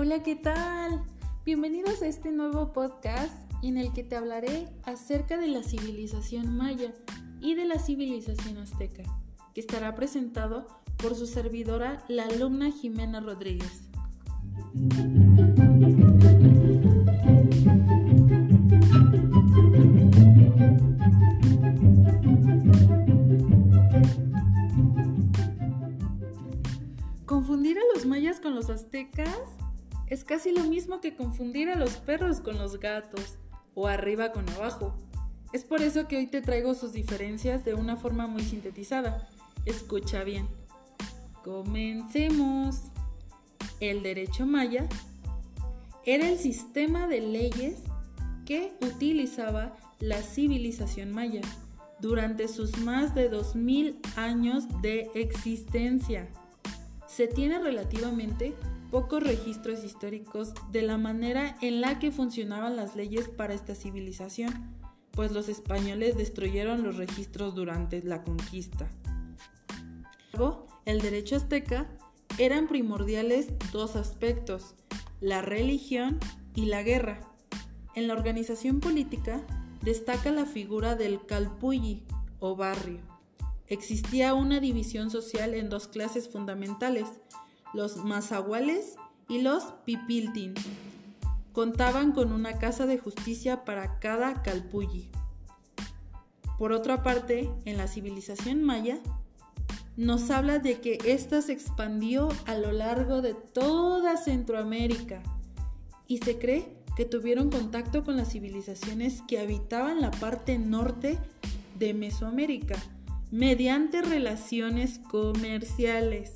Hola, ¿qué tal? Bienvenidos a este nuevo podcast en el que te hablaré acerca de la civilización maya y de la civilización azteca, que estará presentado por su servidora, la alumna Jimena Rodríguez. Confundir a los mayas con los aztecas es casi lo mismo que confundir a los perros con los gatos o arriba con abajo. Es por eso que hoy te traigo sus diferencias de una forma muy sintetizada. Escucha bien. Comencemos. El derecho maya era el sistema de leyes que utilizaba la civilización maya durante sus más de 2000 años de existencia. Se tiene relativamente pocos registros históricos de la manera en la que funcionaban las leyes para esta civilización, pues los españoles destruyeron los registros durante la conquista. El derecho azteca eran primordiales dos aspectos, la religión y la guerra. En la organización política destaca la figura del calpulli o barrio. Existía una división social en dos clases fundamentales, los mazahuales y los pipiltin. Contaban con una casa de justicia para cada calpulli. Por otra parte, en la civilización maya, nos habla de que ésta se expandió a lo largo de toda Centroamérica y se cree que tuvieron contacto con las civilizaciones que habitaban la parte norte de Mesoamérica mediante relaciones comerciales.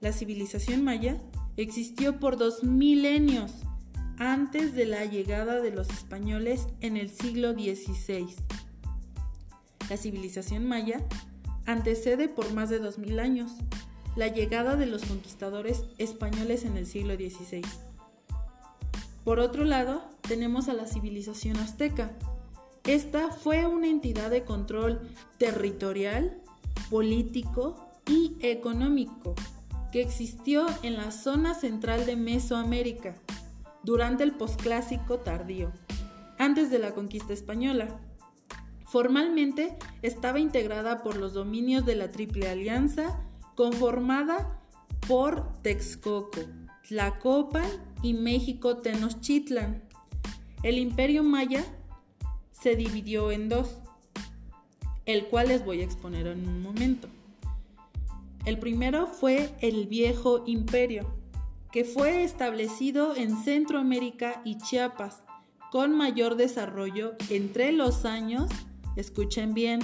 La civilización maya existió por dos milenios antes de la llegada de los españoles en el siglo XVI. La civilización maya antecede por más de dos mil años la llegada de los conquistadores españoles en el siglo XVI. Por otro lado, tenemos a la civilización azteca. Esta fue una entidad de control territorial, político y económico que existió en la zona central de Mesoamérica durante el posclásico tardío, antes de la conquista española. Formalmente estaba integrada por los dominios de la Triple Alianza, conformada por Texcoco, Tlacopan y México Tenochtitlan. El imperio maya se dividió en dos, el cual les voy a exponer en un momento. El primero fue el Viejo Imperio, que fue establecido en Centroamérica y Chiapas, con mayor desarrollo entre los años, escuchen bien,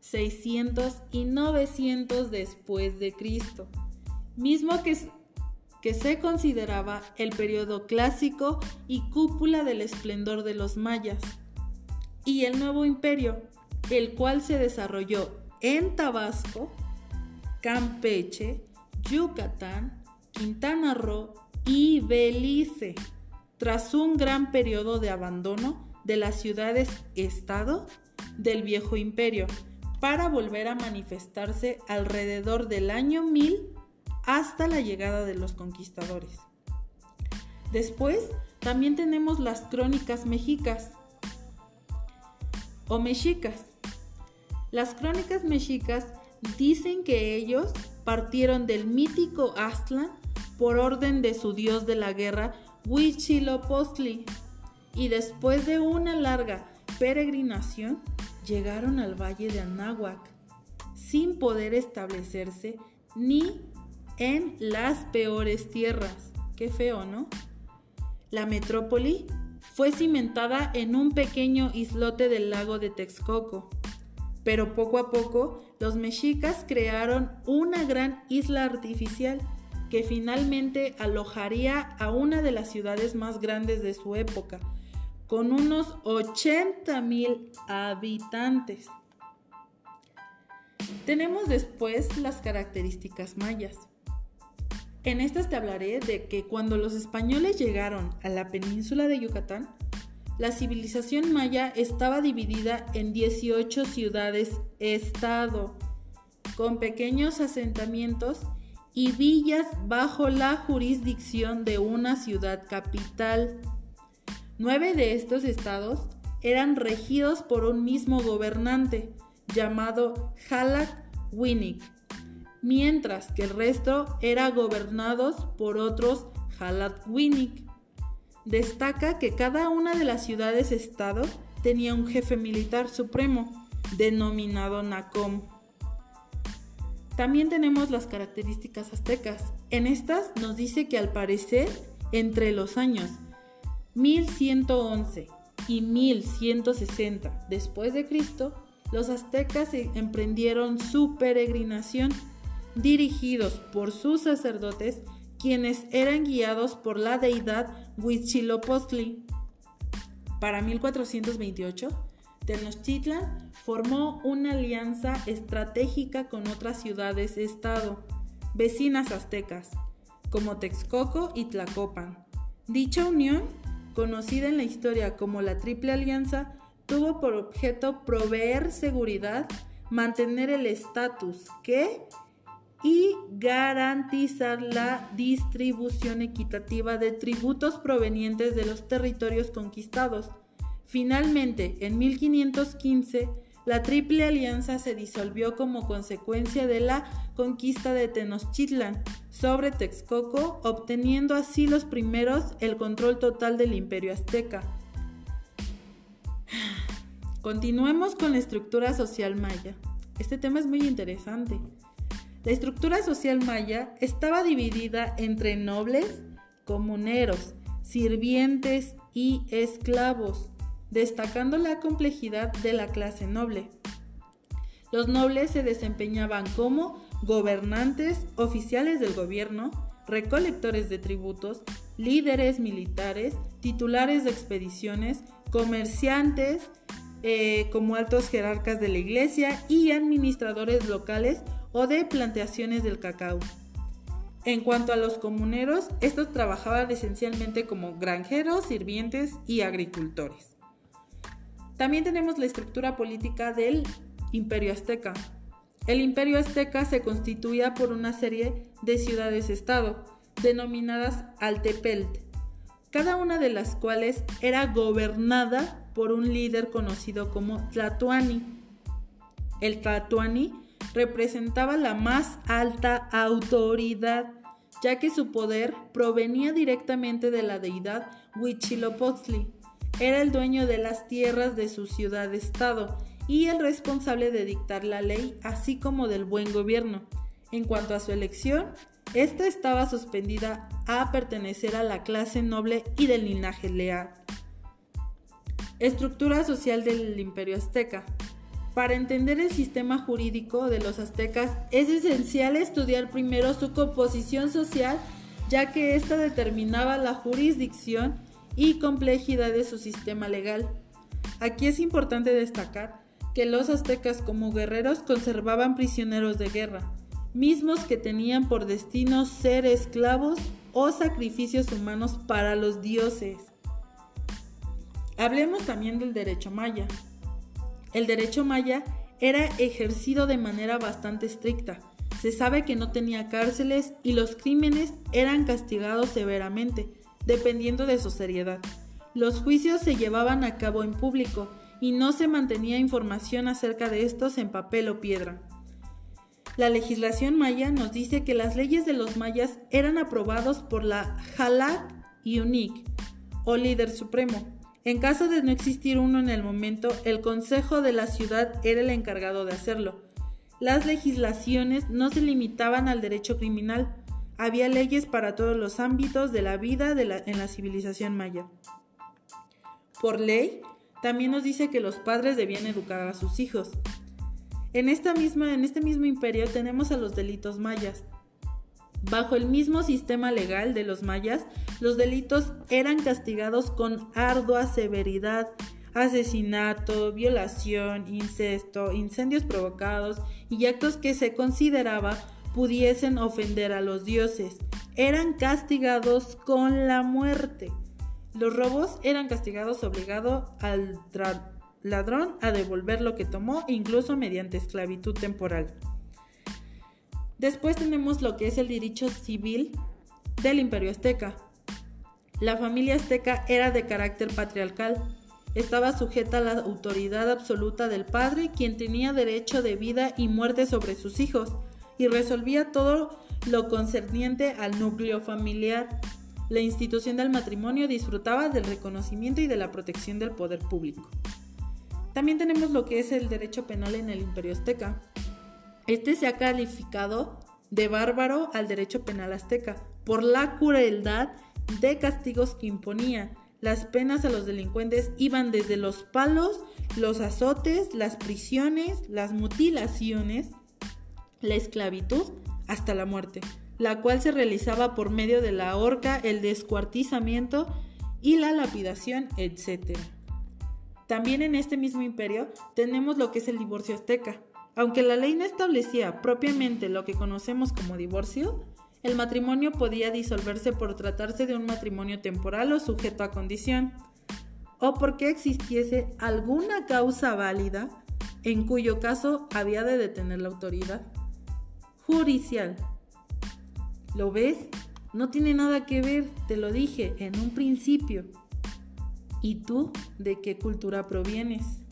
600 y 900 después de Cristo, mismo que, que se consideraba el periodo clásico y cúpula del esplendor de los mayas, y el Nuevo Imperio, el cual se desarrolló en Tabasco, Campeche, Yucatán, Quintana Roo y Belice, tras un gran periodo de abandono de las ciudades-estado del viejo imperio, para volver a manifestarse alrededor del año 1000 hasta la llegada de los conquistadores. Después también tenemos las crónicas mexicas o mexicas. Las crónicas mexicas Dicen que ellos partieron del mítico Aztlán por orden de su dios de la guerra, Huitzilopochtli, y después de una larga peregrinación llegaron al valle de Anáhuac, sin poder establecerse ni en las peores tierras. Qué feo, ¿no? La metrópoli fue cimentada en un pequeño islote del lago de Texcoco, pero poco a poco los mexicas crearon una gran isla artificial que finalmente alojaría a una de las ciudades más grandes de su época, con unos 80 mil habitantes. Tenemos después las características mayas. En estas te hablaré de que cuando los españoles llegaron a la península de Yucatán, la civilización maya estaba dividida en 18 ciudades-estado, con pequeños asentamientos y villas bajo la jurisdicción de una ciudad capital. Nueve de estos estados eran regidos por un mismo gobernante llamado Halak Winnick, mientras que el resto eran gobernados por otros Halak. Destaca que cada una de las ciudades-estado tenía un jefe militar supremo, denominado Nacom. También tenemos las características aztecas. En estas nos dice que al parecer entre los años 1111 y 1160 después de Cristo, los aztecas emprendieron su peregrinación dirigidos por sus sacerdotes quienes eran guiados por la deidad Huitzilopochtli. Para 1428, Tenochtitlan formó una alianza estratégica con otras ciudades-estado, vecinas aztecas, como Texcoco y Tlacopan. Dicha unión, conocida en la historia como la Triple Alianza, tuvo por objeto proveer seguridad, mantener el estatus que y garantizar la distribución equitativa de tributos provenientes de los territorios conquistados. Finalmente, en 1515, la Triple Alianza se disolvió como consecuencia de la conquista de Tenochtitlan sobre Texcoco, obteniendo así los primeros el control total del imperio azteca. Continuemos con la estructura social maya. Este tema es muy interesante. La estructura social maya estaba dividida entre nobles, comuneros, sirvientes y esclavos, destacando la complejidad de la clase noble. Los nobles se desempeñaban como gobernantes, oficiales del gobierno, recolectores de tributos, líderes militares, titulares de expediciones, comerciantes, eh, como altos jerarcas de la iglesia y administradores locales o de plantaciones del cacao. En cuanto a los comuneros, estos trabajaban esencialmente como granjeros, sirvientes y agricultores. También tenemos la estructura política del imperio azteca. El imperio azteca se constituía por una serie de ciudades-estado, denominadas Altepelt, cada una de las cuales era gobernada por un líder conocido como Tlatuani. El Tlatuani representaba la más alta autoridad, ya que su poder provenía directamente de la deidad Huitzilopochtli. Era el dueño de las tierras de su ciudad-estado y el responsable de dictar la ley, así como del buen gobierno. En cuanto a su elección, esta estaba suspendida a pertenecer a la clase noble y del linaje leal. Estructura social del imperio azteca. Para entender el sistema jurídico de los aztecas es esencial estudiar primero su composición social, ya que ésta determinaba la jurisdicción y complejidad de su sistema legal. Aquí es importante destacar que los aztecas como guerreros conservaban prisioneros de guerra, mismos que tenían por destino ser esclavos o sacrificios humanos para los dioses. Hablemos también del derecho maya. El derecho maya era ejercido de manera bastante estricta. Se sabe que no tenía cárceles y los crímenes eran castigados severamente, dependiendo de su seriedad. Los juicios se llevaban a cabo en público y no se mantenía información acerca de estos en papel o piedra. La legislación maya nos dice que las leyes de los mayas eran aprobados por la Halak Yunik o líder supremo, en caso de no existir uno en el momento, el Consejo de la ciudad era el encargado de hacerlo. Las legislaciones no se limitaban al derecho criminal, había leyes para todos los ámbitos de la vida en la civilización maya. Por ley, también nos dice que los padres debían educar a sus hijos. En, esta misma, en este mismo imperio tenemos a los delitos mayas, Bajo el mismo sistema legal de los mayas, los delitos eran castigados con ardua severidad, asesinato, violación, incesto, incendios provocados y actos que se consideraba pudiesen ofender a los dioses. Eran castigados con la muerte. Los robos eran castigados obligado al ladrón a devolver lo que tomó, incluso mediante esclavitud temporal. Después tenemos lo que es el derecho civil del imperio azteca. La familia azteca era de carácter patriarcal. Estaba sujeta a la autoridad absoluta del padre, quien tenía derecho de vida y muerte sobre sus hijos, y resolvía todo lo concerniente al núcleo familiar. La institución del matrimonio disfrutaba del reconocimiento y de la protección del poder público. También tenemos lo que es el derecho penal en el imperio azteca. Este se ha calificado de bárbaro al derecho penal azteca por la crueldad de castigos que imponía. Las penas a los delincuentes iban desde los palos, los azotes, las prisiones, las mutilaciones, la esclavitud hasta la muerte, la cual se realizaba por medio de la horca, el descuartizamiento y la lapidación, etc. También en este mismo imperio tenemos lo que es el divorcio azteca. Aunque la ley no establecía propiamente lo que conocemos como divorcio, el matrimonio podía disolverse por tratarse de un matrimonio temporal o sujeto a condición, o porque existiese alguna causa válida en cuyo caso había de detener la autoridad judicial. ¿Lo ves? No tiene nada que ver, te lo dije en un principio. ¿Y tú de qué cultura provienes?